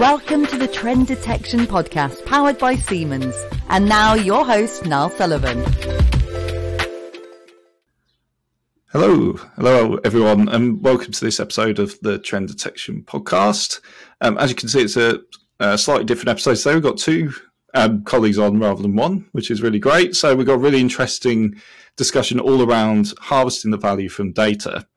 Welcome to the Trend Detection Podcast powered by Siemens. And now your host, Niall Sullivan. Hello, hello everyone, and welcome to this episode of the Trend Detection Podcast. Um, as you can see, it's a, a, slightly different episode today. We've got two um, colleagues on rather than one, which is really great. So we've got a really interesting discussion all around harvesting the value from data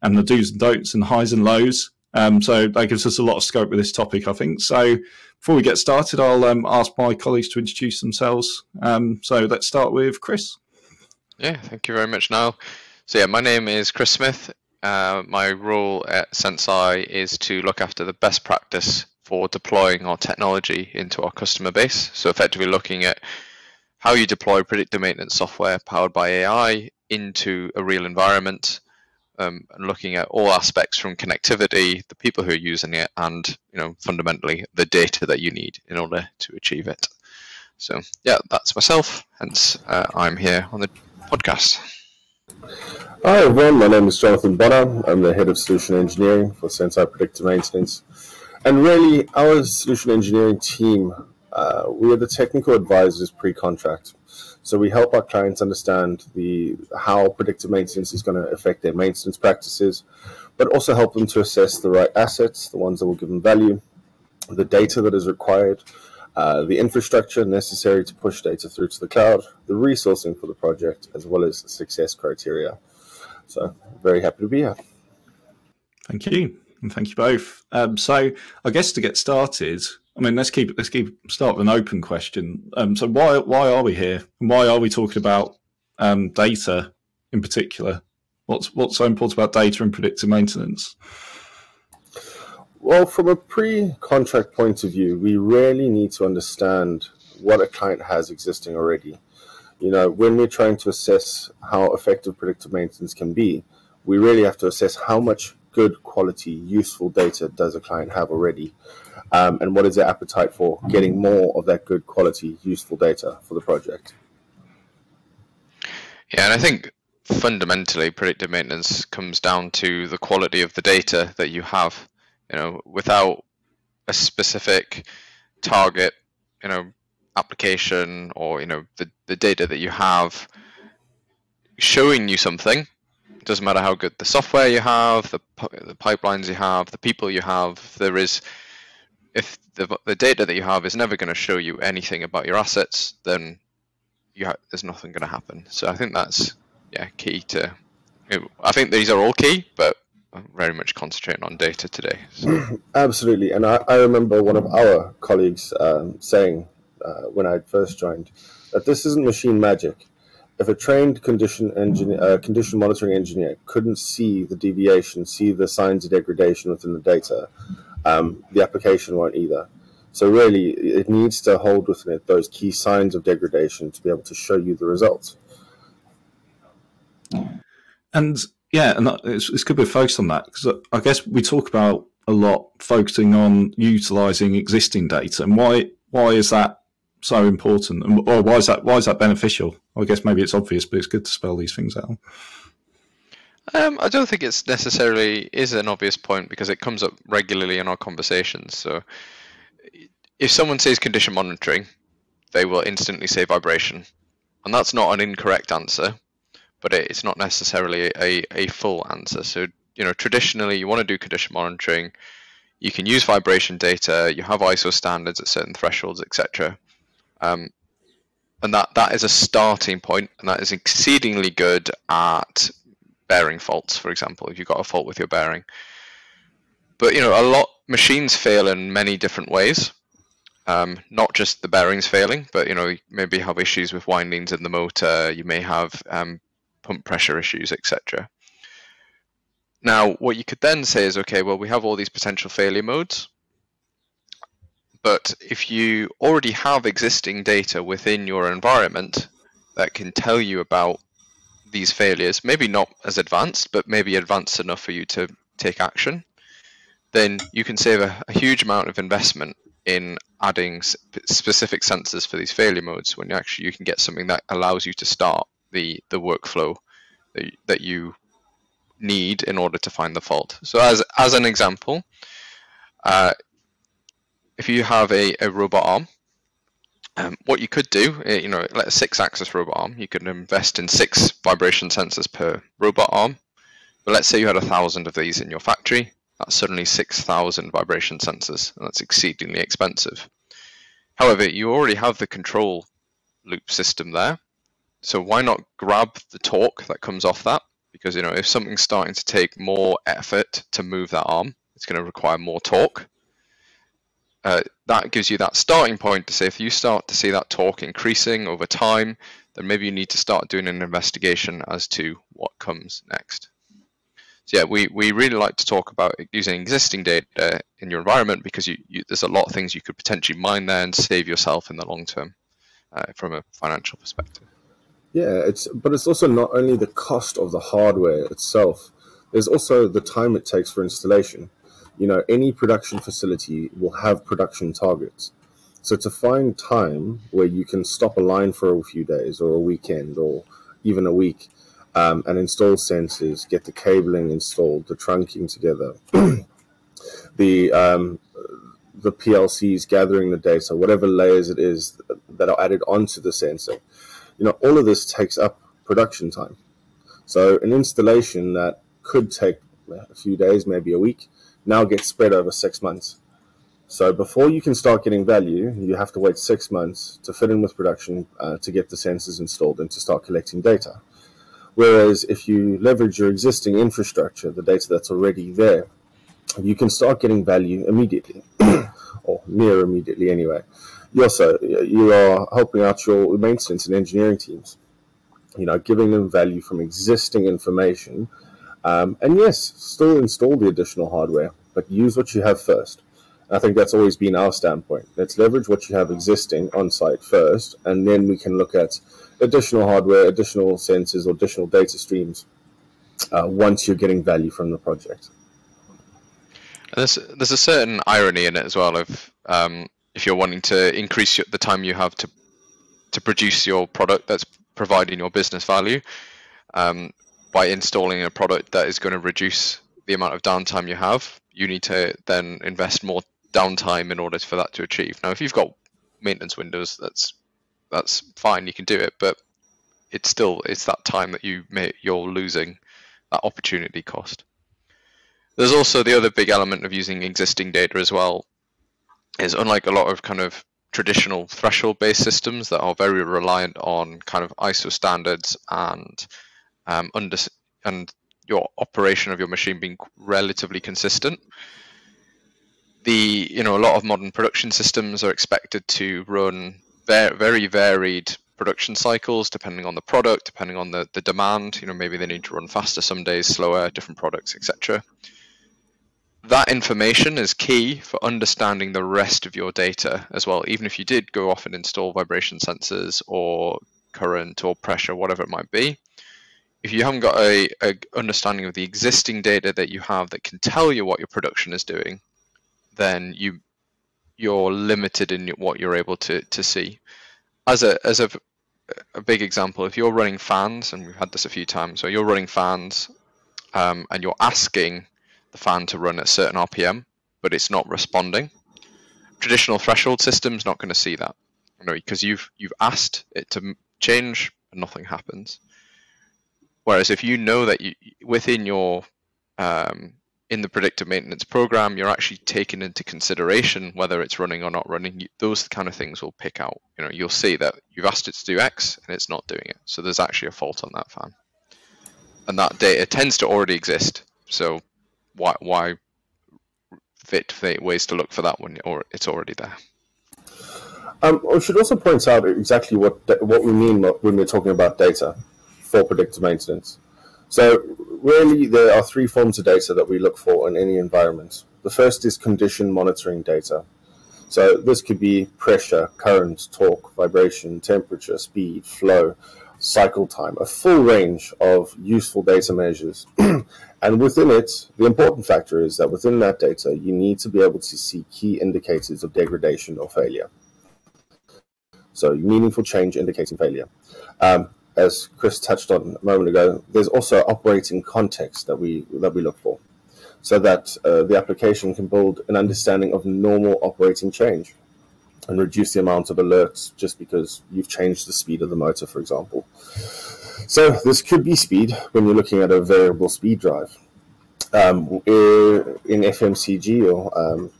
and the do's and don'ts and highs and lows. Um, so that gives us a lot of scope with this topic, I think. So before we get started, I'll um, ask my colleagues to introduce themselves. Um, so let's start with Chris. Yeah, thank you very much, Niall. So yeah, my name is Chris Smith. Uh, my role at Senseye is to look after the best practice for deploying our technology into our customer base. So effectively looking at how you deploy predictive maintenance software powered by AI into a real environment, um, and looking at all aspects from connectivity, the people who are using it, and you know fundamentally the data that you need in order to achieve it. So yeah, that's myself. Hence, uh, I'm here on the podcast. Hi everyone, my name is Johnathan Bonner. I'm the head of solution engineering for Senseye Predictive Maintenance. And really, our solution engineering team, uh, we are the technical advisors pre-contract. So we help our clients understand the how predictive maintenance is going to affect their maintenance practices, but also help them to assess the right assets, the ones that will give them value, the data that is required, uh, the infrastructure necessary to push data through to the cloud, the resourcing for the project, as well as success criteria. So very happy to be here. Thank you, and thank you both. Um, so I guess to get started, I mean, let's keep let's keep start with an open question. Um, so why why are we here? And why are we talking about um, data in particular? What's what's so important about data and predictive maintenance? Well, from a pre-contract point of view, we really need to understand what a client has existing already. You know, when we're trying to assess how effective predictive maintenance can be, we really have to assess how much good quality, useful data does a client have already um, and what is their appetite for getting more of that good quality, useful data for the project? Yeah, and I think fundamentally predictive maintenance comes down to the quality of the data that you have. You know, without a specific target, you know, application or you know the, the data that you have showing you something doesn't matter how good the software you have the, the pipelines you have the people you have there is if the, the data that you have is never going to show you anything about your assets, then you ha- there's nothing going to happen. So I think that's yeah key to. I think these are all key, but I'm very much concentrating on data today. So. Absolutely, and I, I, remember one of our colleagues um, saying uh, when I first joined that this isn't machine magic. If a trained condition engineer, uh, condition monitoring engineer couldn't see the deviation, see the signs of degradation within the data, um, the application won't either. So really, it needs to hold within it those key signs of degradation to be able to show you the results. And yeah, and it's, it's good focused on that because I guess we talk about a lot focusing on utilizing existing data and why why is that so important and or why is that why is that beneficial? I guess maybe it's obvious, but it's good to spell these things out. Um, I don't think it's necessarily is an obvious point because it comes up regularly in our conversations. So, if someone says condition monitoring, they will instantly say vibration, and that's not an incorrect answer, but it's not necessarily a, a full answer. So, you know, traditionally, you want to do condition monitoring. You can use vibration data. You have ISO standards at certain thresholds, etc. Um, and that that is a starting point, and that is exceedingly good at bearing faults, for example, if you've got a fault with your bearing. But you know, a lot machines fail in many different ways. Um, not just the bearings failing, but you know, maybe have issues with windings in the motor. You may have um, pump pressure issues, etc. Now, what you could then say is, okay, well, we have all these potential failure modes, but if you already have existing data within your environment that can tell you about these failures, maybe not as advanced, but maybe advanced enough for you to take action, then you can save a, a huge amount of investment in adding sp- specific sensors for these failure modes when you actually you can get something that allows you to start the the workflow that, that you need in order to find the fault. So as as an example, uh, if you have a, a robot arm, um, what you could do, uh, you know, like a six-axis robot arm, you could invest in six vibration sensors per robot arm. But let's say you had a thousand of these in your factory. That's suddenly 6,000 vibration sensors, and that's exceedingly expensive. However, you already have the control loop system there. So why not grab the torque that comes off that? Because you know, if something's starting to take more effort to move that arm, it's going to require more torque. Uh, that gives you that starting point to say if you start to see that torque increasing over time, then maybe you need to start doing an investigation as to what comes next. So yeah, we, we really like to talk about using existing data in your environment because you, you, there's a lot of things you could potentially mine there and save yourself in the long term uh, from a financial perspective. Yeah, it's but it's also not only the cost of the hardware itself. There's also the time it takes for installation. You know, any production facility will have production targets. So to find time where you can stop a line for a few days or a weekend or even a week um, and install sensors, get the cabling installed, the trunking together, the um, the PLCs gathering the data, whatever layers it is that are added onto the sensor. You know, all of this takes up production time. So an installation that could take a few days, maybe a week, now gets spread over six months. So before you can start getting value, you have to wait six months to fit in with production uh, to get the sensors installed and to start collecting data. Whereas if you leverage your existing infrastructure, the data that's already there, you can start getting value immediately, or near immediately anyway. You also you are helping out your maintenance and engineering teams, you know, giving them value from existing information, um, and yes, still install the additional hardware, but use what you have first. I think that's always been our standpoint. Let's leverage what you have existing on site first, and then we can look at additional hardware, additional sensors, or additional data streams uh, once you're getting value from the project. There's there's a certain irony in it as well. Of um, if you're wanting to increase your, the time you have to to produce your product that's providing your business value um, by installing a product that is going to reduce the amount of downtime you have, you need to then invest more downtime in order for that to achieve. Now, if you've got maintenance windows, that's that's fine. You can do it, but it's still it's that time that you may you're losing that opportunity cost. There's also the other big element of using existing data as well. Is unlike a lot of kind of traditional threshold based systems that are very reliant on kind of ISO standards and um, under and your operation of your machine being relatively consistent. The you know a lot of modern production systems are expected to run very varied production cycles depending on the product, depending on the, the demand. You know, maybe they need to run faster some days, slower, different products, etc. That information is key for understanding the rest of your data as well. Even if you did go off and install vibration sensors or current or pressure, whatever it might be, if you haven't got a, a understanding of the existing data that you have that can tell you what your production is doing, then you you're limited in what you're able to to see. As a as a a big example, if you're running fans, and we've had this a few times, so you're running fans, um, and you're asking the fan to run at certain RPM, but it's not responding. Traditional threshold system's not going to see that, because you've you've asked it to change, and nothing happens. Whereas if you know that you within your um, in the predictive maintenance program, you're actually taking into consideration whether it's running or not running. Those kind of things will pick out. You know, you'll see that you've asked it to do X and it's not doing it. So there's actually a fault on that fan, and that data tends to already exist. So why why fit ways to look for that when or it's already there? Um, we should also point out exactly what what we mean when we're talking about data for predictive maintenance. So really, there are three forms of data that we look for in any environment. The first is condition monitoring data. So this could be pressure, current, torque, vibration, temperature, speed, flow, cycle time, a full range of useful data measures. and within it, the important factor is that within that data, you need to be able to see key indicators of degradation or failure. So meaningful change indicating failure. Um, as Chris touched on a moment ago, there's also operating context that we that we look for. so that uh, the application can build an understanding of normal operating change and reduce the amount of alerts just because you've changed the speed of the motor, for example. So this could be speed when you're looking at a variable speed drive. Um, in FMCG or um,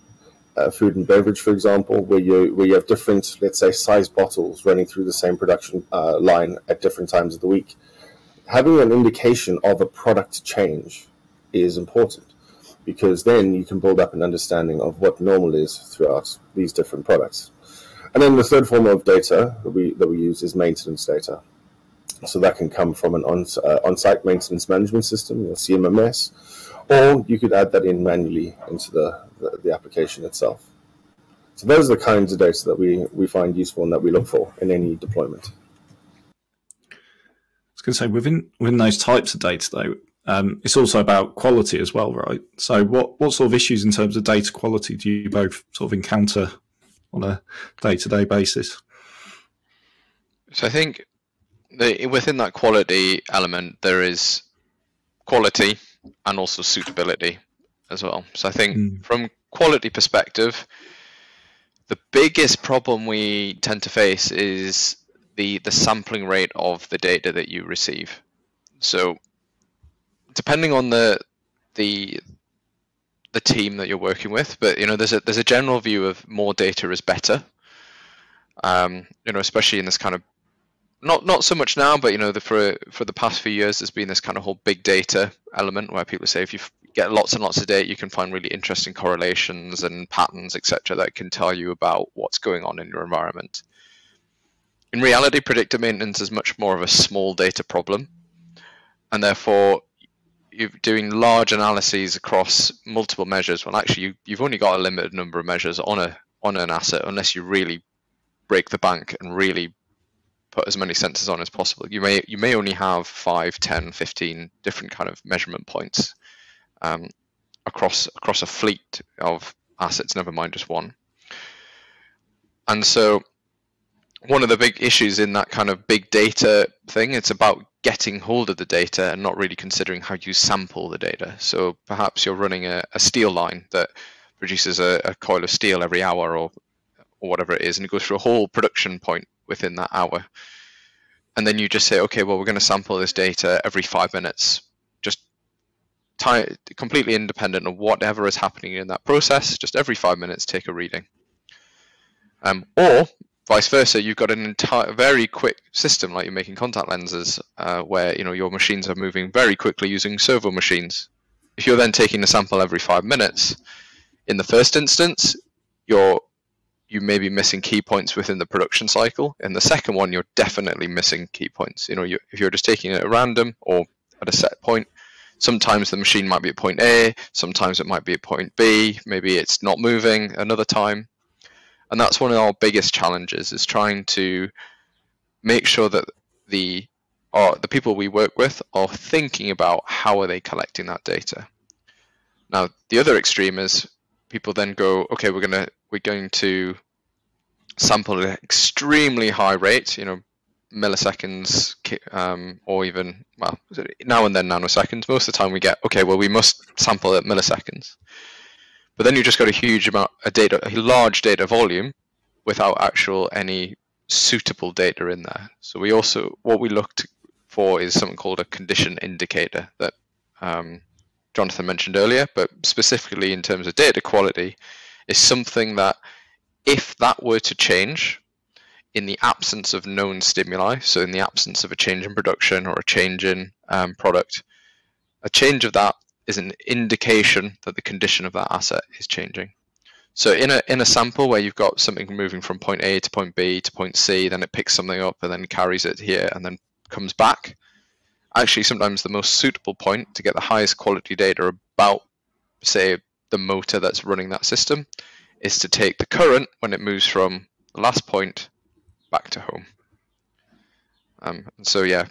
uh, food and beverage, for example, where you where you have different, let's say, size bottles running through the same production uh, line at different times of the week, having an indication of a product change is important because then you can build up an understanding of what normal is throughout these different products. And then the third form of data that we that we use is maintenance data. So that can come from an on, uh, on-site maintenance management system, your CMMS, or you could add that in manually into the, the, the application itself. So those are the kinds of data that we, we find useful and that we look for in any deployment. I was going to say within within those types of data though, um, it's also about quality as well, right? So what what sort of issues in terms of data quality do you both sort of encounter on a day to day basis? So I think the, within that quality element, there is quality and also suitability as well. So I think mm. from quality perspective, the biggest problem we tend to face is the the sampling rate of the data that you receive. So depending on the the the team that you're working with, but you know there's a there's a general view of more data is better. Um, you know, especially in this kind of not not so much now, but you know, the, for for the past few years, there's been this kind of whole big data element where people say if you get lots and lots of data, you can find really interesting correlations and patterns, etc., that can tell you about what's going on in your environment. In reality, predictive maintenance is much more of a small data problem, and therefore you're doing large analyses across multiple measures. Well, actually, you, you've only got a limited number of measures on a on an asset unless you really break the bank and really put as many sensors on as possible. You may you may only have 5, 10, 15 different kind of measurement points um, across across a fleet of assets, never mind just one. And so one of the big issues in that kind of big data thing, it's about getting hold of the data and not really considering how you sample the data. So perhaps you're running a, a steel line that produces a, a coil of steel every hour or or whatever it is, and it goes through a whole production point within that hour. And then you just say, okay, well, we're going to sample this data every five minutes, just completely independent of whatever is happening in that process. Just every five minutes, take a reading. Um, or vice versa, you've got an entire very quick system like you're making contact lenses, uh, where you know your machines are moving very quickly using servo machines. If you're then taking a sample every five minutes, in the first instance, you're you may be missing key points within the production cycle. In the second one, you're definitely missing key points. You know, you, if you're just taking it at random or at a set point, sometimes the machine might be at point A, sometimes it might be at point B, maybe it's not moving another time. And that's one of our biggest challenges is trying to make sure that the or the people we work with are thinking about how are they collecting that data. Now, the other extreme is people then go, okay, we're gonna we're going to sample at an extremely high rate, you know, milliseconds, um, or even well, now and then nanoseconds. Most of the time, we get okay, well, we must sample at milliseconds. But then you've just got a huge amount of data, a large data volume, without actual any suitable data in there. So we also what we looked for is something called a condition indicator that um, Johnathan mentioned earlier, but specifically in terms of data quality, is something that if that were to change in the absence of known stimuli, so in the absence of a change in production or a change in um, product, a change of that is an indication that the condition of that asset is changing. So in a in a sample where you've got something moving from point A to point B to point C, then it picks something up and then carries it here and then comes back actually sometimes the most suitable point to get the highest quality data about, say, the motor that's running that system is to take the current when it moves from the last point back to home. Um, and so, yeah,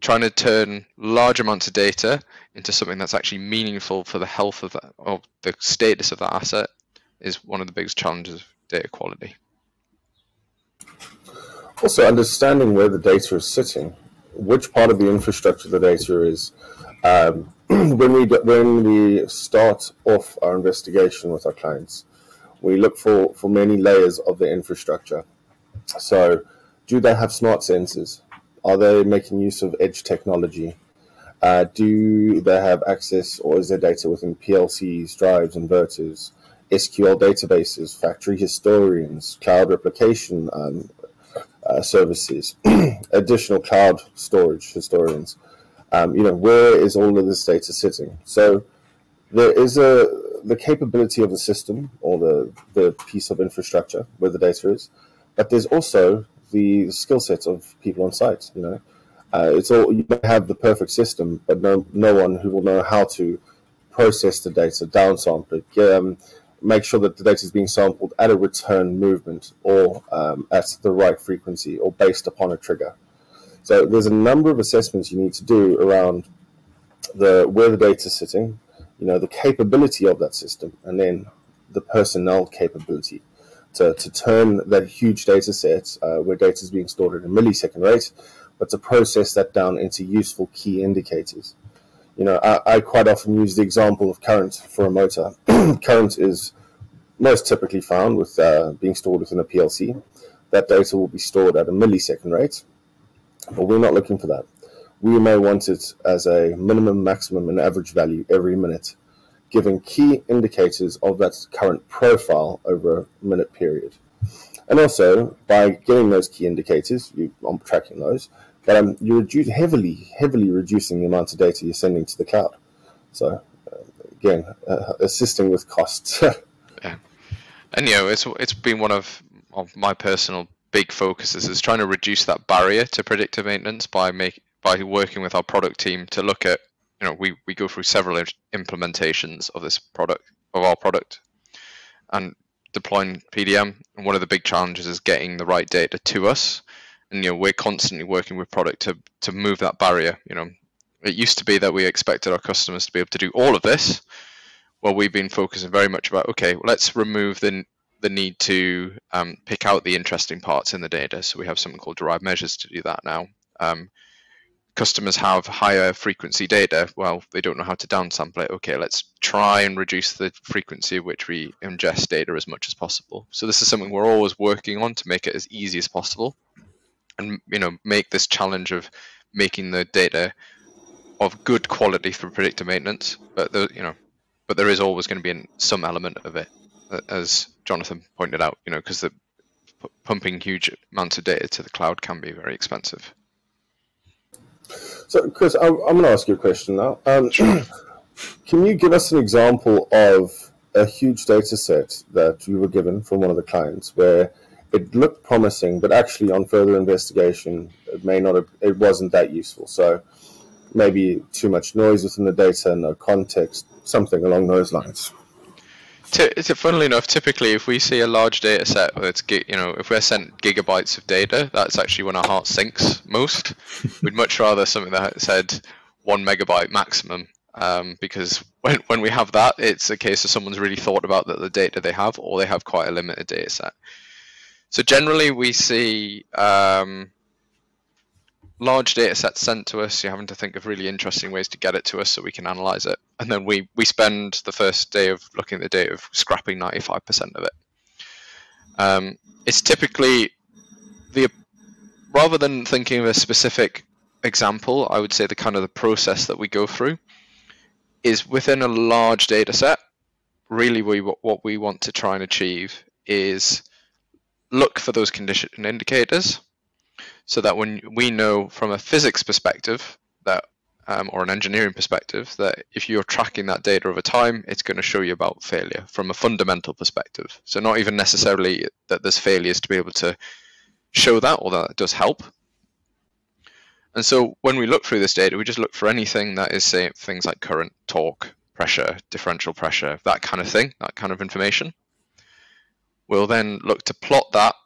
trying to turn large amounts of data into something that's actually meaningful for the health of, the status of that asset is one of the biggest challenges of data quality. Also, understanding where the data is sitting which part of the infrastructure the data is Um, when we when we start off our investigation with our clients, we look for, for many layers of the infrastructure. So, do they have smart sensors? Are they making use of edge technology? Uh, do they have access or is their data within PLCs, drives, inverters, SQL databases, factory historians, cloud replication um, uh, services, additional cloud storage historians? Um, you know, where is all of this data sitting? So there is a the capability of the system or the the piece of infrastructure where the data is, but there's also the skill set of people on site. You know, uh, it's all you may have the perfect system, but no no one who will know how to process the data, downsample it, um, make sure that the data is being sampled at a return movement or um, at the right frequency or based upon a trigger. So there's a number of assessments you need to do around the where the data is sitting, you know, the capability of that system, and then the personnel capability to, to turn that huge data set uh, where data is being stored at a millisecond rate, but to process that down into useful key indicators. You know, I, I quite often use the example of current for a motor. current is most typically found with uh, being stored within a PLC. That data will be stored at a millisecond rate, but we're not looking for that. We may want it as a minimum, maximum, and average value every minute, giving key indicators of that current profile over a minute period. And also, by getting those key indicators, you, I'm tracking those, but um, you're heavily, heavily reducing the amount of data you're sending to the cloud. So, uh, again, uh, assisting with costs. yeah, and you know, it's it's been one of of my personal big focuses is trying to reduce that barrier to predictive maintenance by make by working with our product team to look at you know we, we go through several implementations of this product of our product and deploying PDM and one of the big challenges is getting the right data to us. And you know we're constantly working with product to to move that barrier you know. It used to be that we expected our customers to be able to do all of this. Well we've been focusing very much about okay well, let's remove the the need to um, pick out the interesting parts in the data. So we have something called derived measures to do that now. Um, customers have higher frequency data. Well, they don't know how to downsample it. Okay, let's try and reduce the frequency at which we ingest data as much as possible. So this is something we're always working on to make it as easy as possible, and you know make this challenge of making the data of good quality for predictive maintenance. But the, you know, but there is always going to be some element of it as Johnathan pointed out, you know, because the p- pumping huge amounts of data to the cloud can be very expensive. So, Chris, I'm, I'm going to ask you a question now. Um, can you give us an example of a huge data set that you were given from one of the clients where it looked promising, but actually on further investigation, it may not have, it wasn't that useful. So maybe too much noise within the data, and no context, something along those lines. T- funnily enough, typically if we see a large data set, it's you know if we're sent gigabytes of data, that's actually when our heart sinks most. We'd much rather something that said one megabyte maximum, um, because when when we have that, it's a case of someone's really thought about that the data they have, or they have quite a limited data set. So generally, we see um, large data sets sent to us. You're having to think of really interesting ways to get it to us so we can analyze it. And then we, we spend the first day of looking at the data of scrapping 95% of it. Um, it's typically the rather than thinking of a specific example, I would say the kind of the process that we go through is within a large data set. Really, we what we want to try and achieve is look for those condition indicators so that when we know from a physics perspective that um, or an engineering perspective that if you're tracking that data over time it's going to show you about failure from a fundamental perspective. So not even necessarily that there's failures to be able to show that although that does help. And so when we look through this data we just look for anything that is say things like current torque pressure differential pressure that kind of thing that kind of information. We'll then look to plot that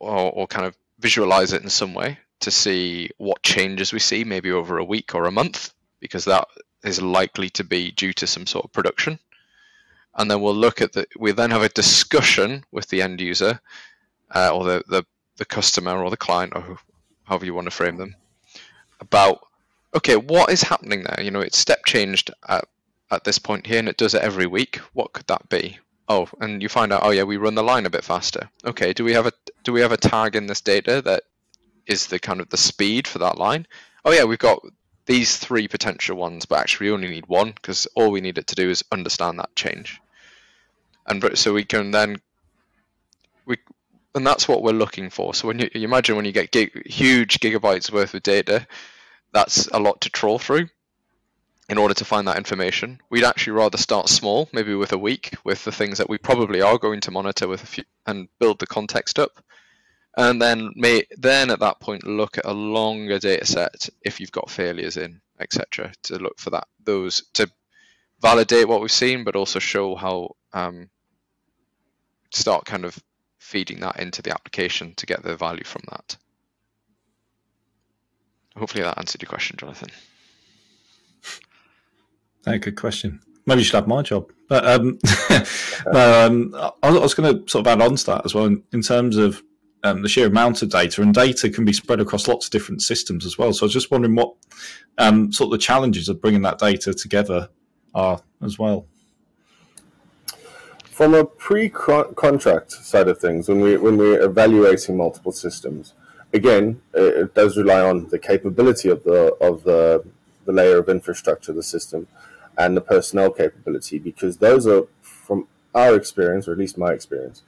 or, or kind of visualize it in some way to see what changes we see, maybe over a week or a month, because that is likely to be due to some sort of production. And then we'll look at the, we then have a discussion with the end user uh, or the, the, the customer or the client or however you want to frame them about okay, what is happening there? You know, it's step changed at, at this point here and it does it every week. What could that be? Oh, and you find out, oh yeah, we run the line a bit faster. Okay, do we have a do we have a tag in this data that is the kind of the speed for that line? Oh yeah, we've got these three potential ones, but actually we only need one because all we need it to do is understand that change. And so we can then we and that's what we're looking for. So when you, you imagine when you get gig, huge gigabytes worth of data, that's a lot to trawl through in order to find that information. We'd actually rather start small, maybe with a week, with the things that we probably are going to monitor with a few, and build the context up, and then may then at that point look at a longer data set if you've got failures in, etc. To look for that those to validate what we've seen, but also show how um, start kind of feeding that into the application to get the value from that. Hopefully that answered your question, Johnathan. Hey, good question. Maybe you should have my job. But um, um, I was going to sort of add on to that as well in, in terms of um, the sheer amount of data, and data can be spread across lots of different systems as well. So I was just wondering what um, sort of the challenges of bringing that data together are as well. From a pre-contract side of things, when we when we're evaluating multiple systems, again, it does rely on the capability of the of the the layer of infrastructure, the system, and the personnel capability, because those are, from our experience, or at least my experience,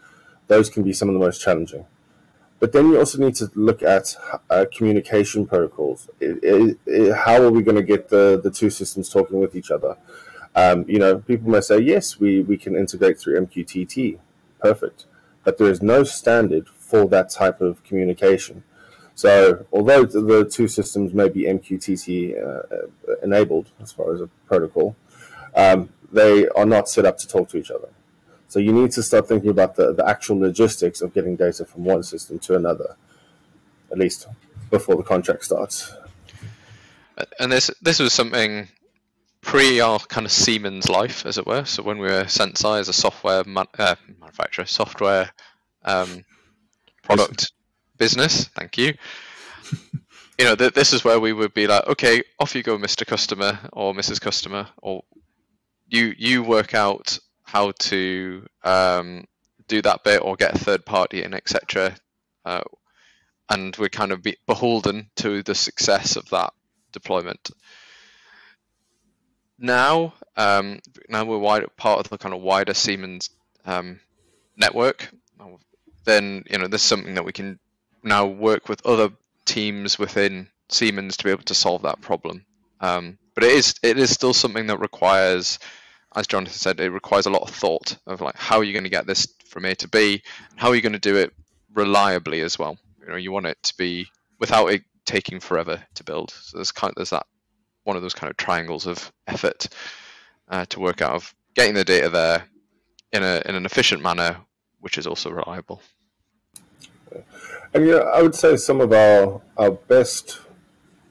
those can be some of the most challenging. But then you also need to look at uh, communication protocols. It, it, it, how are we going to get the, the two systems talking with each other? Um, you know, people may say, yes, we, we can integrate through MQTT. Perfect. But there is no standard for that type of communication. So, although the two systems may be MQTT uh, enabled as far as a protocol, um, they are not set up to talk to each other. So, you need to start thinking about the, the actual logistics of getting data from one system to another, at least before the contract starts. And this this was something pre our kind of Siemens life, as it were. So when we were Senseye as a software man, uh, manufacturer, software um, product business. Thank you. you know, th- this is where we would be like, okay, off you go, Mr. Customer or Mrs. Customer, or you you work out how to um, do that bit or get a third party in, etc. Uh, and we're kind of be beholden to the success of that deployment. Now, um, now we're wide, part of the kind of wider Siemens um, network. Then you know, there's something that we can now work with other teams within Siemens to be able to solve that problem. Um, but it is it is still something that requires, as Johnathan said, it requires a lot of thought of like how are you going to get this from A to B, and how are you going to do it reliably as well. You know, you want it to be without it taking forever to build. So there's kind of, there's that one of those kind of triangles of effort uh, to work out of getting the data there in a in an efficient manner, which is also reliable. And yeah, I would say some of our our best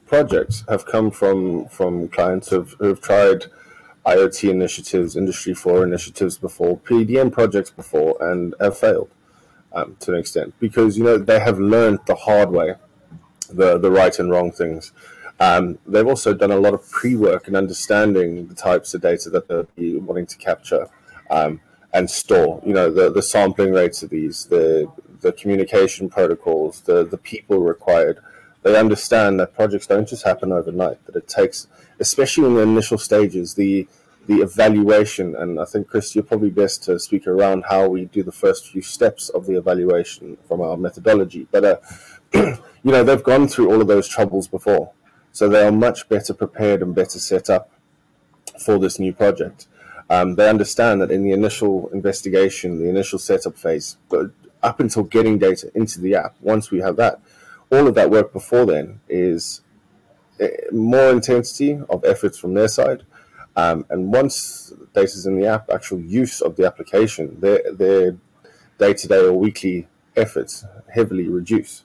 projects have come from from clients who've, who've tried IoT initiatives, Industry 4 initiatives before, PDM projects before, and have failed um, to an extent because you know they have learned the hard way the the right and wrong things. Um, they've also done a lot of pre-work and understanding the types of data that they're wanting to capture um, and store. You know the the sampling rates of these, the the communication protocols, the, the people required. They understand that projects don't just happen overnight, that it takes, especially in the initial stages, the the evaluation, and I think Chris, you're probably best to speak around how we do the first few steps of the evaluation from our methodology. But uh, you know, they've gone through all of those troubles before, so they are much better prepared and better set up for this new project. Um, they understand that in the initial investigation, the initial setup phase, up until getting data into the app, once we have that, all of that work before then is eh, more intensity of efforts from their side. Um, and once data is in the app, actual use of the application, their, their day-to-day or weekly efforts heavily reduce.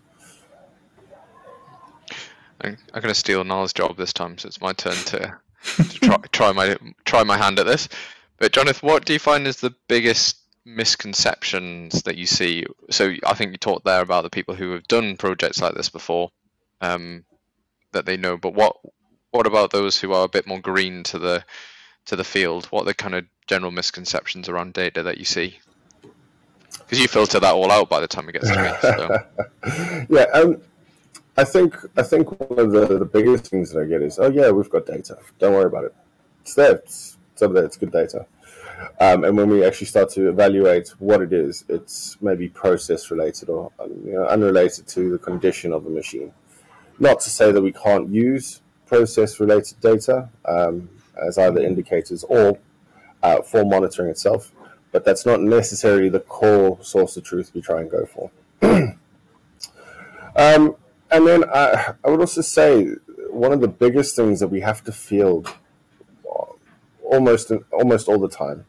I'm, I'm going to steal Niall's job this time, so it's my turn to, to try, try my try my hand at this. But Johnathan, what do you find is the biggest misconceptions that you see? So I think you talked there about the people who have done projects like this before, um, that they know. But what what about those who are a bit more green to the to the field? What are the kind of general misconceptions around data that you see? Because you filter that all out by the time it gets to me. So. yeah, um, I think I think one of the, the biggest things that I get is, oh yeah, we've got data. Don't worry about it. It's there. It's, it's there. It's good data. Um, and when we actually start to evaluate what it is, it's maybe process related or you know, unrelated to the condition of the machine. Not to say that we can't use process related data um, as either indicators or uh, for monitoring itself, but that's not necessarily the core source of truth we try and go for. um, and then I, I would also say one of the biggest things that we have to field almost almost all the time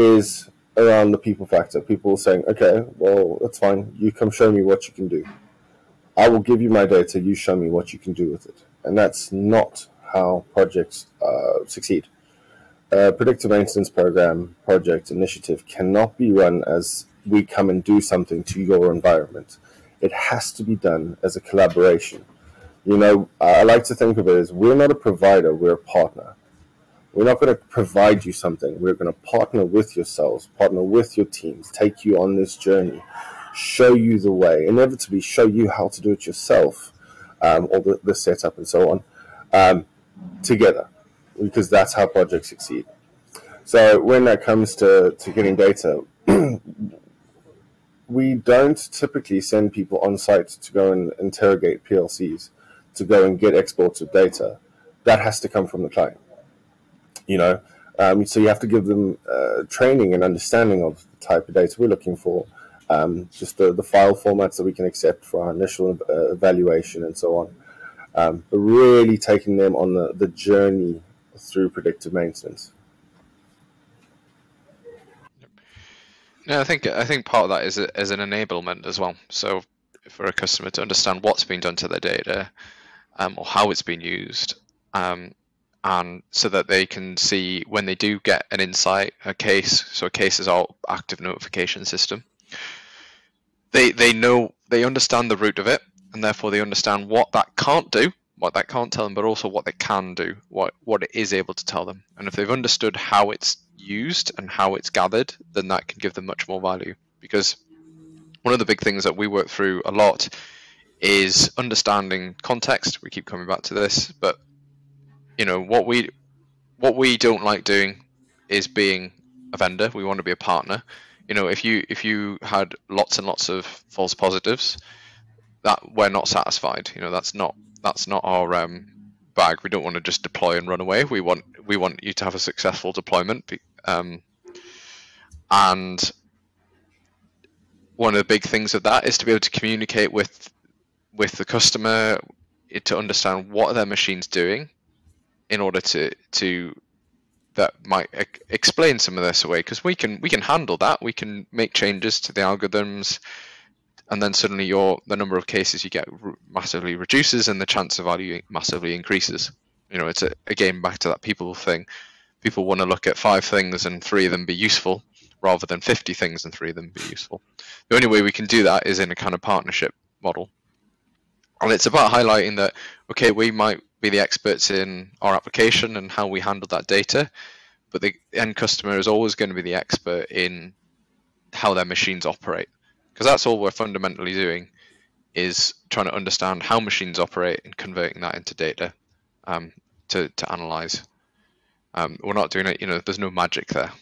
is around the people factor. People saying, "Okay, well, that's fine. You come show me what you can do. I will give you my data. You show me what you can do with it." And that's not how projects uh, succeed. A predictive maintenance program, project, initiative cannot be run as we come and do something to your environment. It has to be done as a collaboration. You know, I like to think of it as we're not a provider, we're a partner. We're not going to provide you something. We're going to partner with yourselves, partner with your teams, take you on this journey, show you the way, inevitably show you how to do it yourself, um, or the, the setup and so on, um, together, because that's how projects succeed. So when that comes to, to getting data, we don't typically send people on site to go and interrogate PLCs, to go and get exports of data. That has to come from the client. You know, um, so you have to give them uh, training and understanding of the type of data we're looking for, um, just the, the file formats that we can accept for our initial uh, evaluation and so on. Um, but really taking them on the, the journey through predictive maintenance. Yeah, I think I think part of that is a, is an enablement as well. So for a customer to understand what's been done to their data, um, or how it's been used, um, and so that they can see when they do get an insight, a case. So a case is our active notification system. They they know they understand the root of it, and therefore they understand what that can't do, what that can't tell them, but also what they can do, what what it is able to tell them. And if they've understood how it's used and how it's gathered, then that can give them much more value. Because one of the big things that we work through a lot is understanding context. We keep coming back to this, but you know what we what we don't like doing is being a vendor. We want to be a partner. You know, if you if you had lots and lots of false positives, that we're not satisfied. You know, that's not that's not our um, bag. We don't want to just deploy and run away. We want we want you to have a successful deployment. Um, and one of the big things of that is to be able to communicate with with the customer to understand what are their machine's doing in order to to that might explain some of this away because we can we can handle that. We can make changes to the algorithms and then suddenly your the number of cases you get massively reduces and the chance of value massively increases. You know it's a, again back to that people thing. People want to look at five things and three of them be useful rather than 50 things and three of them be useful. The only way we can do that is in a kind of partnership model. And it's about highlighting that okay we might be the experts in our application and how we handle that data, but the end customer is always going to be the expert in how their machines operate because that's all we're fundamentally doing is trying to understand how machines operate and converting that into data um, to, to analyze. Um, we're not doing it, you know, there's no magic there.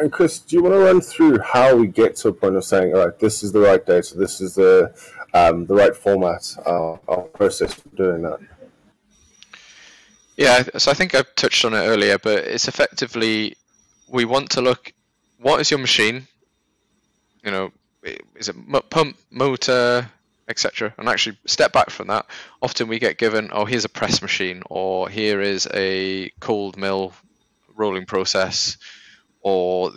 And Chris, do you want to run through how we get to a point of saying, all right, this is the right data, this is the um, the right format, uh, our process for doing that? Yeah, so I think I've touched on it earlier, but it's effectively we want to look what is your machine, you know, is it pump, motor, etc. And actually step back from that. Often we get given, oh, here's a press machine, or here is a cold mill rolling process, or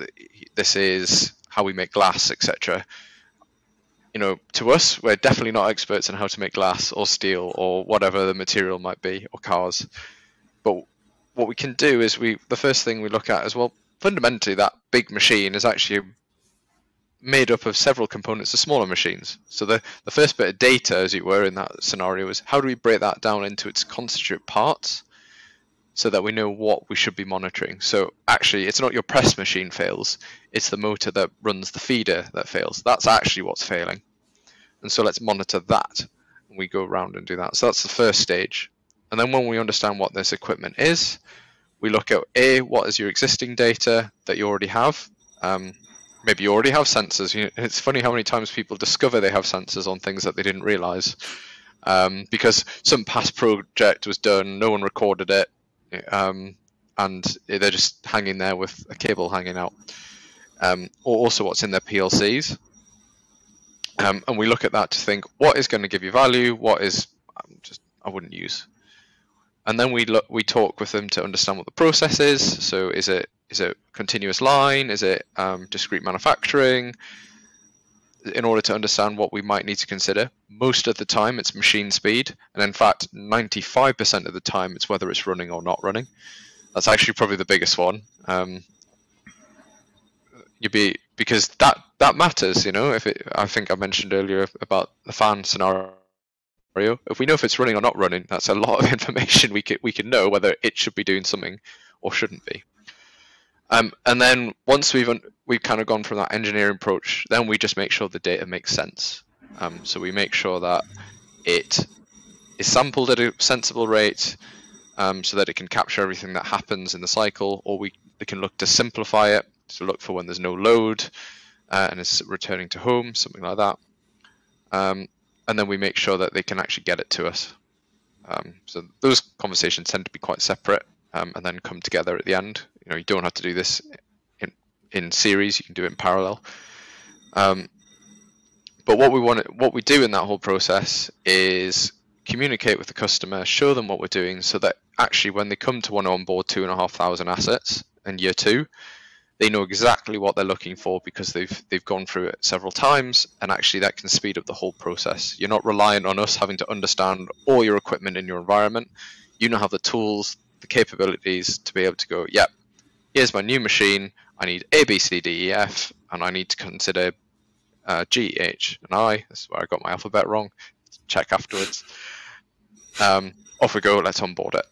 this is how we make glass, etc. You know, to us, we're definitely not experts in how to make glass or steel or whatever the material might be, or cars. But what we can do is we the first thing we look at is well, fundamentally that big machine is actually made up of several components of smaller machines. So the, the first bit of data, as it were, in that scenario is how do we break that down into its constituent parts so that we know what we should be monitoring. So actually, it's not your press machine fails, it's the motor that runs the feeder that fails. That's actually what's failing. And so let's monitor that. And we go around and do that. So that's the first stage. And then when we understand what this equipment is, we look at A, what is your existing data that you already have? Um, maybe you already have sensors. You know, it's funny how many times people discover they have sensors on things that they didn't realize. Um, because some past project was done, no one recorded it, um, and they're just hanging there with a cable hanging out. Um, or also what's in their PLCs. Um, and we look at that to think what is going to give you value, what is um, just I wouldn't use. And then we look, we talk with them to understand what the process is. So is it is it continuous line? Is it um, discrete manufacturing? In order to understand what we might need to consider, most of the time it's machine speed, and in fact, 95% of the time it's whether it's running or not running. That's actually probably the biggest one. Um, you be because that that matters, you know. If it, I think I mentioned earlier about the fan scenario. If we know if it's running or not running, that's a lot of information we can we can know whether it should be doing something or shouldn't be. Um, and then once we've we've kind of gone from that engineering approach, then we just make sure the data makes sense. Um, so we make sure that it is sampled at a sensible rate, um, so that it can capture everything that happens in the cycle, or we, can look to simplify it to look for when there's no load uh, and it's returning to home, something like that. Um, and then we make sure that they can actually get it to us. Um, so those conversations tend to be quite separate um, and then come together at the end. You know, you don't have to do this in in series; you can do it in parallel. Um, but what we want, what we do in that whole process is communicate with the customer, show them what we're doing, so that actually when they come to want to onboard two and a half thousand assets in year two, they know exactly what they're looking for because they've they've gone through it several times, and actually that can speed up the whole process. You're not reliant on us having to understand all your equipment in your environment. You now have the tools, the capabilities to be able to go, yeah, here's my new machine. I need A, B, C, D, E, F, and I need to consider uh, G, H, and I. This is where I got my alphabet wrong. Check afterwards. Um, off we go. Let's onboard it.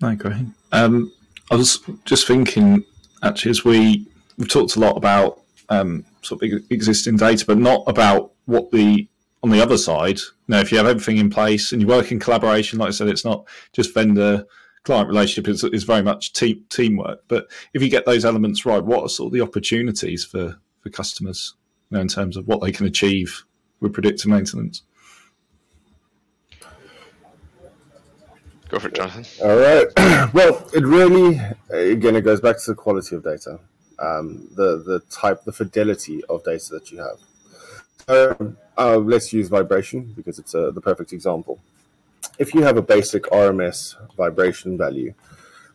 No, great. Um, I was just thinking, actually, as we we've talked a lot about um, sort of existing data, but not about what the on the other side, you know, if you have everything in place and you work in collaboration, like I said, it's not just vendor client relationship, it's, it's very much team, teamwork. But if you get those elements right, what are sort of the opportunities for, for customers you know, in terms of what they can achieve with predictive maintenance? Go for it, Johnathan. All right. well, it really, again, it goes back to the quality of data, um, the the type, the fidelity of data that you have. Um, uh, let's use vibration because it's uh, the perfect example. If you have a basic RMS vibration value,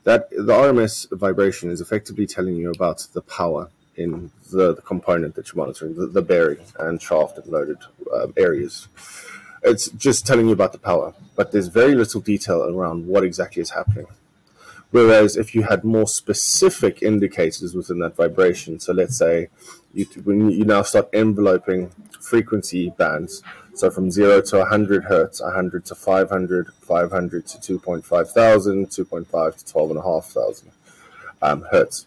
that the RMS vibration is effectively telling you about the power in the, the component that you're monitoring, the, the bearing and shaft and loaded uh, areas. It's just telling you about the power, but there's very little detail around what exactly is happening. Whereas if you had more specific indicators within that vibration, so let's say you, when you now start enveloping frequency bands, so from 0 to 100 hertz, 100 to 500, 500 to 2.5 thousand, 2.5 to 12.5 um, hertz.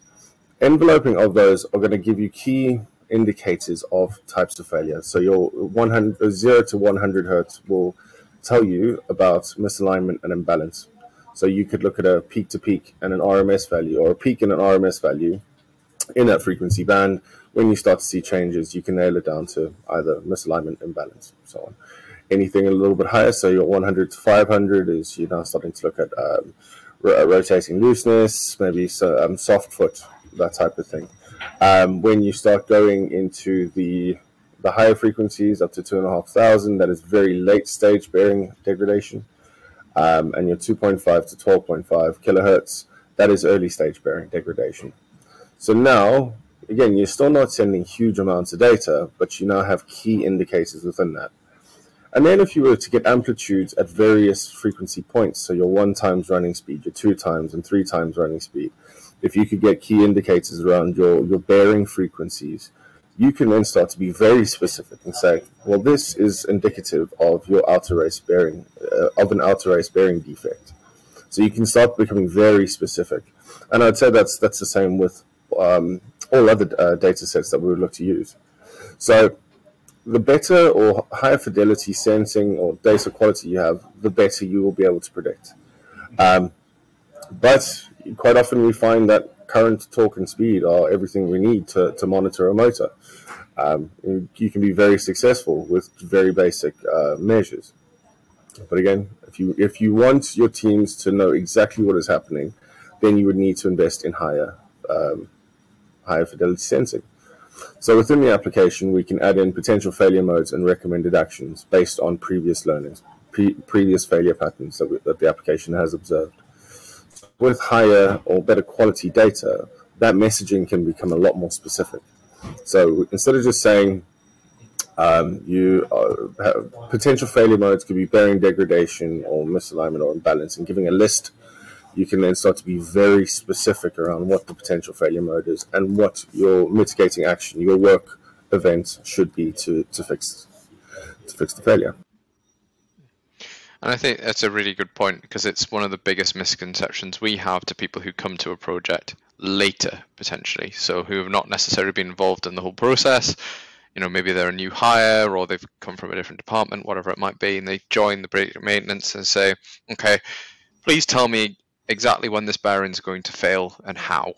Enveloping of those are going to give you key indicators of types of failure. So your 100, 0 to 100 hertz will tell you about misalignment and imbalance. So you could look at a peak to peak and an RMS value, or a peak and an RMS value in that frequency band. When you start to see changes, you can nail it down to either misalignment, imbalance, so on. Anything a little bit higher, so your 100 to 500 is you're now starting to look at um, rotating looseness, maybe so, um, soft foot, that type of thing. Um, when you start going into the the higher frequencies, up to two and a half thousand, that is very late stage bearing degradation um, and your 2.5 to 12.5 kilohertz, that is early stage bearing degradation. So now, again, you're still not sending huge amounts of data, but you now have key indicators within that. And then if you were to get amplitudes at various frequency points, so your one times running speed, your two times and three times running speed, if you could get key indicators around your, your bearing frequencies, you can then start to be very specific and say, well, this is indicative of your outer race bearing, uh, of an outer race bearing defect. So you can start becoming very specific. And I'd say that's that's the same with um, all other uh, data sets that we would look to use. So the better or higher fidelity sensing or data quality you have, the better you will be able to predict. Um, but quite often we find that current, torque, and speed are everything we need to, to monitor a motor. Um, you can be very successful with very basic uh, measures. But again, if you if you want your teams to know exactly what is happening, then you would need to invest in higher um, higher fidelity sensing. So within the application, we can add in potential failure modes and recommended actions based on previous learnings, pre- previous failure patterns that, we, that the application has observed. With higher or better quality data, that messaging can become a lot more specific. So instead of just saying um, you have potential failure modes could be bearing degradation or misalignment or imbalance, and giving a list you can then start to be very specific around what the potential failure mode is and what your mitigating action, your work event should be to, to fix to fix the failure. And I think that's a really good point because it's one of the biggest misconceptions we have to people who come to a project later, potentially. So who have not necessarily been involved in the whole process. You know, maybe they're a new hire or they've come from a different department, whatever it might be, and they join the maintenance and say, okay, please tell me exactly when this bearing is going to fail and how.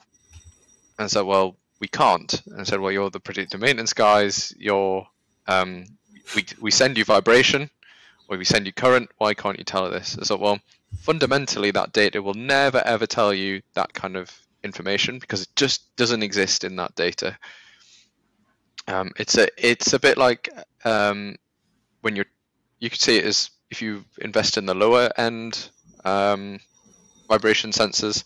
And so, well, we can't. And I said, well, you're the predictive maintenance guys. You're, um, we, we send you vibration or we send you current. Why can't you tell this? I said, well, fundamentally, that data will never ever tell you that kind of information because it just doesn't exist in that data. Um, it's a it's a bit like um, when you're you could see it as if you invest in the lower end um, vibration sensors.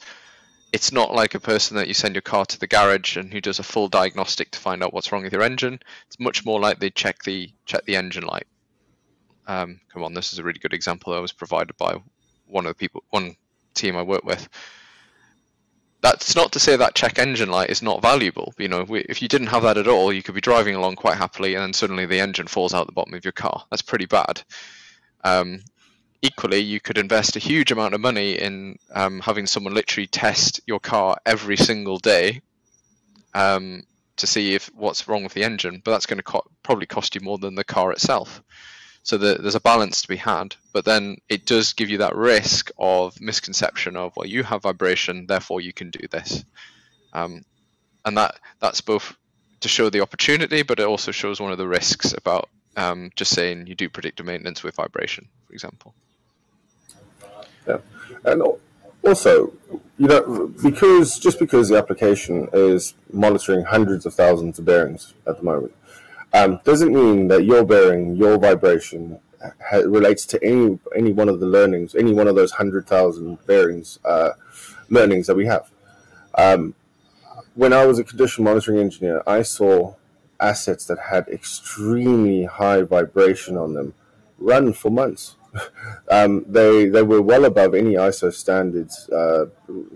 It's not like a person that you send your car to the garage and who does a full diagnostic to find out what's wrong with your engine. It's much more like they check the check the engine light. Um, come on, this is a really good example that was provided by one of the people, one team I work with. That's not to say that check engine light is not valuable. You know, if you didn't have that at all, you could be driving along quite happily, and then suddenly the engine falls out the bottom of your car. That's pretty bad. Um, equally, you could invest a huge amount of money in um, having someone literally test your car every single day um, to see if what's wrong with the engine. But that's going to co- probably cost you more than the car itself. So the, there's a balance to be had. But then it does give you that risk of misconception of well, you have vibration, therefore you can do this. Um, and that that's both to show the opportunity, but it also shows one of the risks about um, just saying you do predictive maintenance with vibration, for example. Yeah, and also, you know, because just because the application is monitoring hundreds of thousands of bearings at the moment, um, doesn't mean that your bearing, your vibration, ha- relates to any any one of the learnings, any one of those hundred thousand bearings uh, learnings that we have. Um, when I was a condition monitoring engineer, I saw assets that had extremely high vibration on them run for months um, they they were well above any ISO standards uh,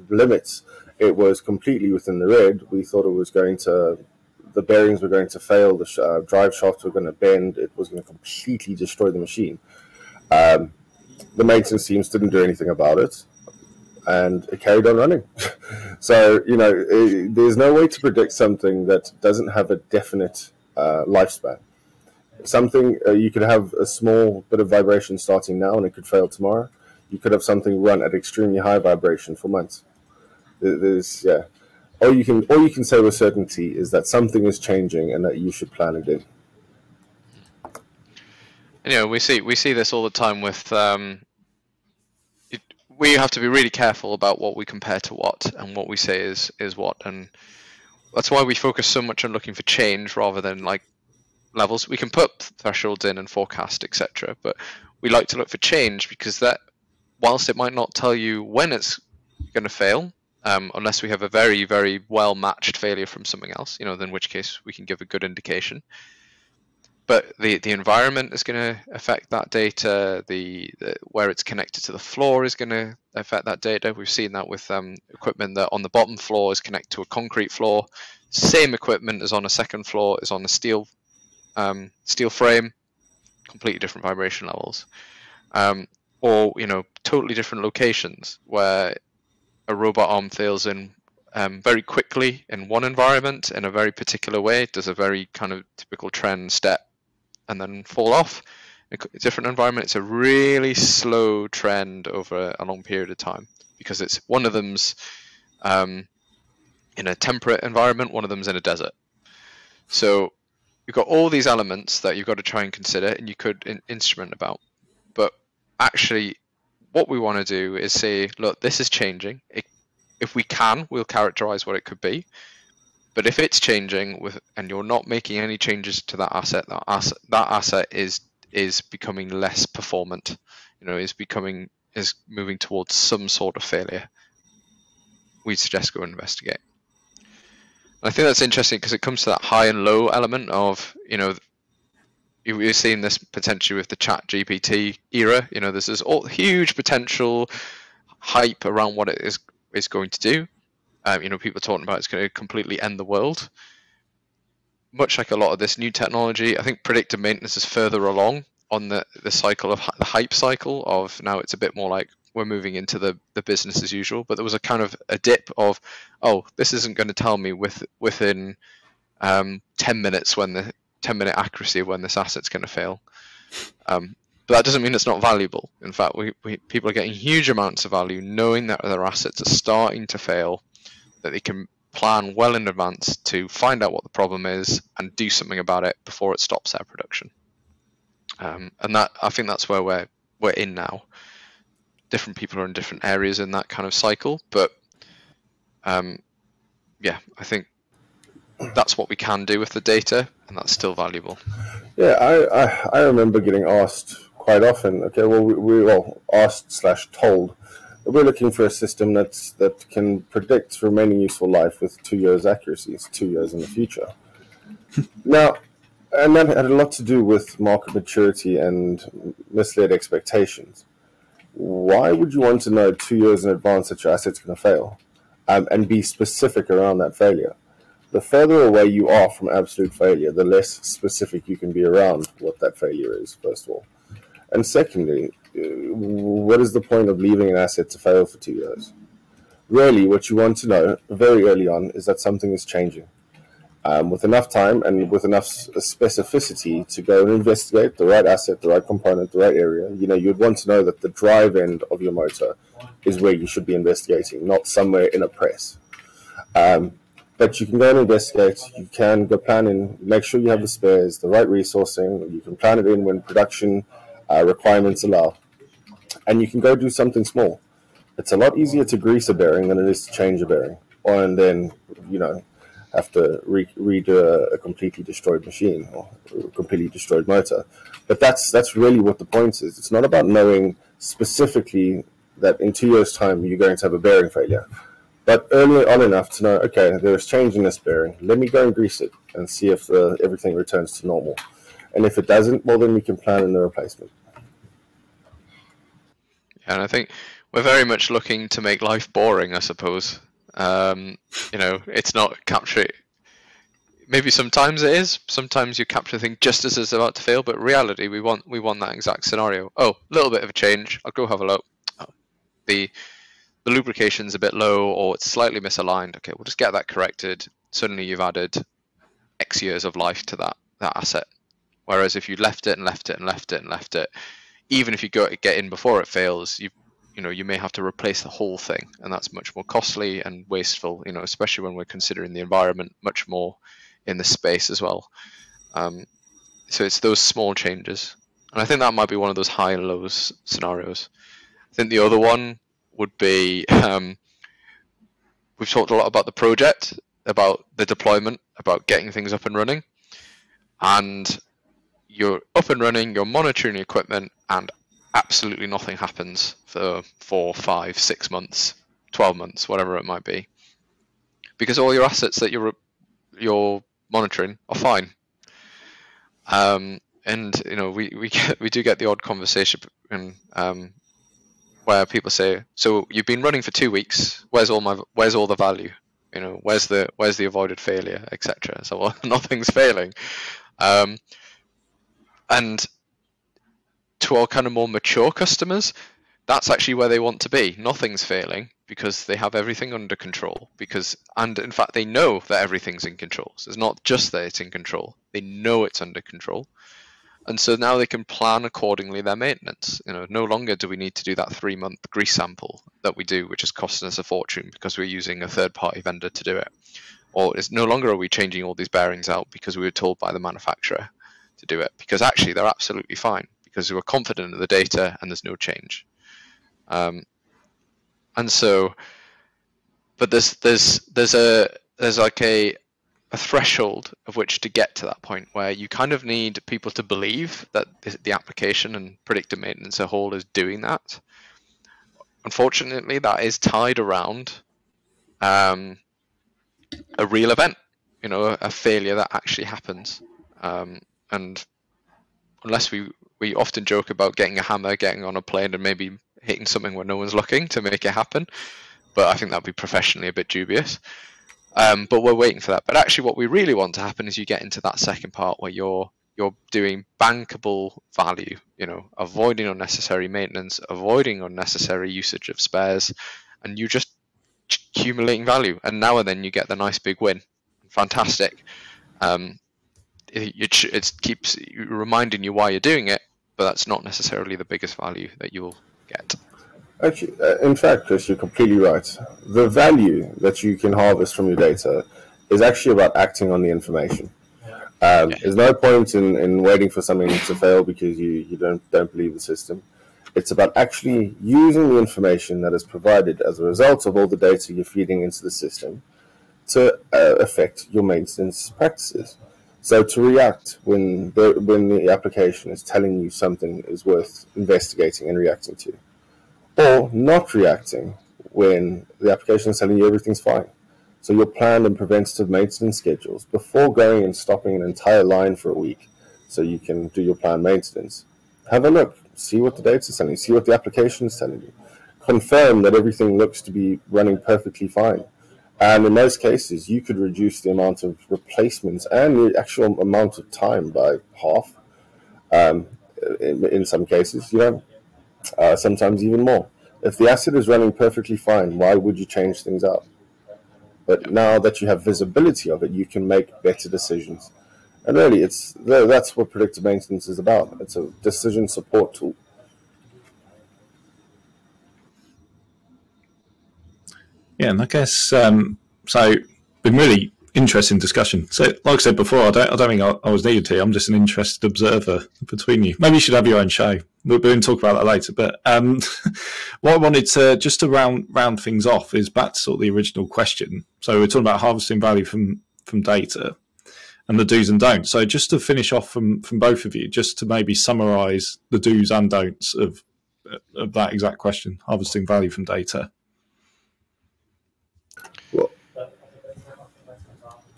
limits. It was completely within the red. We thought it was going to, the bearings were going to fail, the sh- uh, drive shafts were going to bend, it was going to completely destroy the machine. Um, the maintenance teams didn't do anything about it, and it carried on running. so you know, it, there's no way to predict something that doesn't have a definite uh, lifespan something uh, you could have a small bit of vibration starting now and it could fail tomorrow. You could have something run at extremely high vibration for months. There's yeah. All you can all you can say with certainty is that something is changing and that you should plan it in. You know, we see we see this all the time with um, it, we have to be really careful about what we compare to what and what we say is is what and that's why we focus so much on looking for change rather than like levels. We can put thresholds in and forecast, etc. But we like to look for change because that, whilst it might not tell you when it's going to fail, um, unless we have a very, very well matched failure from something else, you know, in which case we can give a good indication. but the, the environment is going to affect that data. The, the, where it's connected to the floor is going to affect that data. We've seen that with um, equipment that on the bottom floor is connected to a concrete floor. Same equipment as on a second floor is on a steel um, steel frame, completely different vibration levels. Um, or you know, totally different locations where a robot arm fails in um, very quickly in one environment in a very particular way, does a very kind of typical trend step, and then fall off. In a different environment, it's a really slow trend over a long period of time because it's one of them's um, in a temperate environment, one of them's in a desert. So you've got all these elements that you've got to try and consider, and you could in- instrument about. But actually, what we want to do is say, look, this is changing. It if we can, we'll characterize what it could be. But if it's changing with and you're not making any changes to that asset, that asset that asset is is becoming less performant, you know, is becoming is moving towards some sort of failure. We suggest go investigate. I think that's interesting because it comes to that high and low element of, you know, you're seeing this potentially with the chat GPT era. You know, there's this all, huge potential hype around what it is is going to do. Um, you know, people talking about it's going to completely end the world. Much like a lot of this new technology, I think predictive maintenance is further along on the, the cycle of the hype cycle of now it's a bit more like we're moving into the, the business as usual. But there was a kind of a dip of, oh, this isn't going to tell me with within um, 10 minutes when the 10 minute accuracy of when this asset's going to fail. Um, but that doesn't mean it's not valuable. In fact, we, we, people are getting huge amounts of value knowing that their assets are starting to fail, that they can plan well in advance to find out what the problem is and do something about it before it stops their production. Um, and that I think that's where we're we're in now. Different people are in different areas in that kind of cycle, but um, yeah, I think that's what we can do with the data, and that's still valuable. Yeah, I, I, I remember getting asked quite often. Okay, well, we, we well asked slash told that we're looking for a system that's that can predict remaining useful life with two years accuracy. It's two years in the future. now, and that had a lot to do with market maturity and misled expectations. Why would you want to know two years in advance that your asset's going to fail, um, and be specific around that failure? The further away you are from absolute failure, the less specific you can be around what that failure is. First of all. And secondly, uh, what is the point of leaving an asset to fail for two years? Really, what you want to know very early on is that something is changing. Um, with enough time and with enough specificity to go and investigate the right asset, the right component, the right area, you know, you'd want to know that the drive end of your motor is where you should be investigating, not somewhere in a press. Um, but you can go and investigate. You can go plan in, make sure you have the spares, the right resourcing. You can plan it in when production uh, requirements allow. And you can go do something small. It's a lot easier to grease a bearing than it is to change a bearing, or and then you know have to re- redo a, completely destroyed machine or completely destroyed motor. But that's that's really what the point is. It's not about knowing specifically that in two years' time you're going to have a bearing failure, but early on enough to know, okay, there's change in this bearing. Let me go and grease it and see if uh, everything returns to normal. And if it doesn't, well, then we can plan in the replacement. Yeah, and I think we're very much looking to make life boring, I suppose. Um, you know, it's not capture. Maybe sometimes it is. Sometimes you capture things just as it's about to fail, but reality, we want we want that exact scenario. Oh, a little bit of a change. I'll go have a look. Oh, the the lubrication's a bit low, or it's slightly misaligned. Okay, we'll just get that corrected. Suddenly, you've added X years of life to that that asset. Whereas if you left it and left it and left it and left it, even if you go get in before it fails, you you know you may have to replace the whole thing, and that's much more costly and wasteful. You know, especially when we're considering the environment much more in the space as well. Um, so it's those small changes, and I think that might be one of those high and lows scenarios. I think the other one would be um, we've talked a lot about the project, about the deployment, about getting things up and running, and you're up and running, you're monitoring equipment, and absolutely nothing happens for four, five, six months, twelve months, whatever it might be, because all your assets that you're you're monitoring are fine. Um, and you know, we, we get we do get the odd conversation um, where people say, "So you've been running for two weeks. Where's all my where's all the value? You know, where's the where's the avoided failure, etc." So well, nothing's failing. Um, and to our kind of more mature customers, that's actually where they want to be. Nothing's failing because they have everything under control. Because and in fact they know that everything's in control. So it's not just that it's in control; they know it's under control, and so now they can plan accordingly their maintenance. You know, no longer do we need to do that three-month grease sample that we do, which is costing us a fortune because we're using a third-party vendor to do it. Or it's no longer are we changing all these bearings out because we were told by the manufacturer to do it. Because actually they're absolutely fine because we were confident of the data and there's no change. Um, and so, but there's there's there's a there's like a a threshold of which to get to that point where you kind of need people to believe that the, application and predictive maintenance as a whole is doing that. Unfortunately, that is tied around um, a real event, you know, a, a failure that actually happens. Um, and unless we we often joke about getting a hammer, getting on a plane, and maybe hitting something where no one's looking to make it happen. But I think that'd be professionally a bit dubious. Um, but we're waiting for that. But actually, what we really want to happen is you get into that second part where you're you're doing bankable value. You know, avoiding unnecessary maintenance, avoiding unnecessary usage of spares, and you just accumulating value. And now and then you get the nice big win. Fantastic. Um, it, it, it keeps reminding you why you're doing it, but that's not necessarily the biggest value that you'll get. Actually, uh, in fact, Chris, you're completely right. The value that you can harvest from your data is actually about acting on the information. Um. There's no point in, in waiting for something to fail because you, you don't don't believe the system. It's about actually using the information that is provided as a result of all the data you're feeding into the system to uh, affect your maintenance practices. So to react when the, when the application is telling you something is worth investigating and reacting to, or not reacting when the application is telling you everything's fine. So your planned and preventative maintenance schedules before going and stopping an entire line for a week, so you can do your planned maintenance. Have a look, see what the data is telling you, see what the application is telling you. Confirm that everything looks to be running perfectly fine and in most cases, you could reduce the amount of replacements and the actual amount of time by half. Um, in, in, some cases, you know, uh, sometimes even more. If the asset is running perfectly fine, why would you change things up? But now that you have visibility of it, you can make better decisions. And really, it's that's what predictive maintenance is about. It's a decision support tool. Yeah, and I guess um, so. Been really interesting discussion. So, like I said before, I don't, I don't think I, I, was needed to. I'm just an interested observer between you. Maybe you should have your own show. We'll, to talk about that later. But um, what I wanted to just to round round things off is back to sort of the original question. So we're talking about harvesting value from from data and the do's and don'ts. So just to finish off from from both of you, just to maybe summarise the do's and don'ts of of that exact question, harvesting value from data.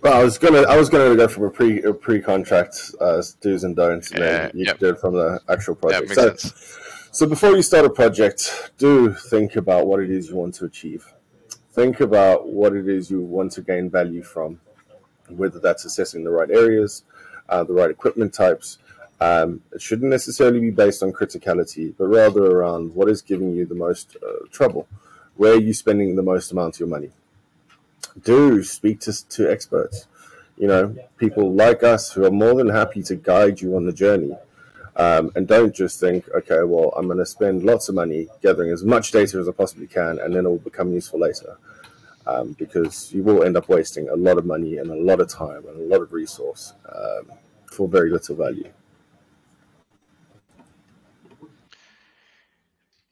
Well, I was gonna I was gonna go from a pre a pre contract uh, do's and don'ts, and yeah, then you yep. do it from the actual project. So, sense. so before you start a project, do think about what it is you want to achieve. Think about what it is you want to gain value from, whether that's assessing the right areas, uh, the right equipment types. Um, it shouldn't necessarily be based on criticality, but rather around what is giving you the most uh, trouble. Where are you spending the most amount of your money? Do speak to, to experts. You know, people like us who are more than happy to guide you on the journey. Um, and don't just think, okay, well, I'm going to spend lots of money gathering as much data as I possibly can, and then it will become useful later. Um, because you will end up wasting a lot of money and a lot of time and a lot of resource um, for very little value.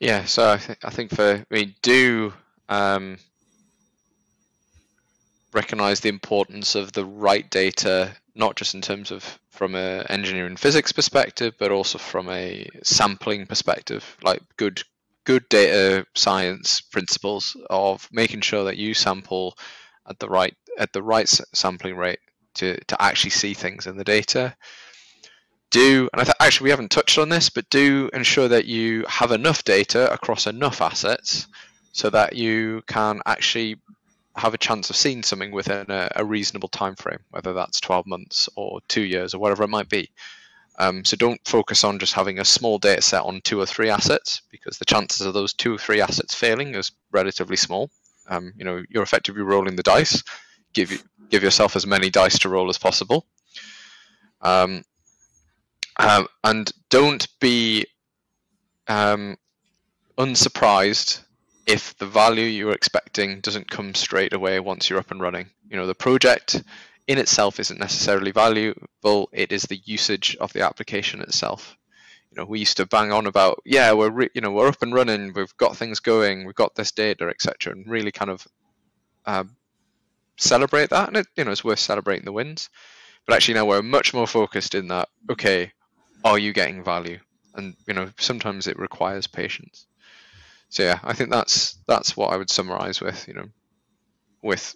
Yeah, so I, th- I think for we do um, recognize the importance of the right data, not just in terms of from an engineering physics perspective, but also from a sampling perspective, like good good data science principles of making sure that you sample at the right at the right sampling rate to to actually see things in the data. do, and I th- actually we haven't touched on this, but do ensure that you have enough data across enough assets so that you can actually have a chance of seeing something within a, a reasonable time frame, whether that's 12 months or two years or whatever it might be. Um, so don't focus on just having a small data set on two or three assets because the chances of those two or three assets failing is relatively small. Um, you know, you're effectively rolling the dice. Give give yourself as many dice to roll as possible. Um, um, and don't be um, unsurprised if the value you're expecting doesn't come straight away once you're up and running. You know, the project in itself isn't necessarily valuable, it is the usage of the application itself. You know, we used to bang on about, yeah, we're re- you know we're up and running, we've got things going, we've got this data, etc., and really kind of um, celebrate that, and it, you know it's worth celebrating the wins. But actually now we're much more focused in that. Okay, are you getting value? And you know sometimes it requires patience so yeah, I think that's that's what I would summarize with you know, with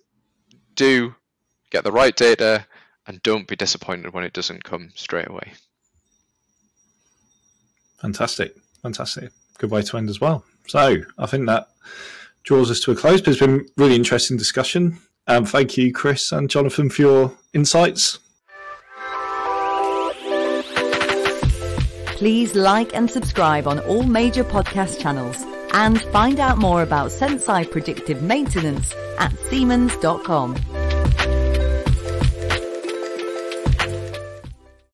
do get the right data and don't be disappointed when it doesn't come straight away. Fantastic, fantastic, good way to end as well. So I think that draws us to a close. But it's been really interesting discussion. Um, thank you, Chris and Johnathan, for your insights. Please like and subscribe on all major podcast channels and find out more about Senseye predictive maintenance at Siemens.com.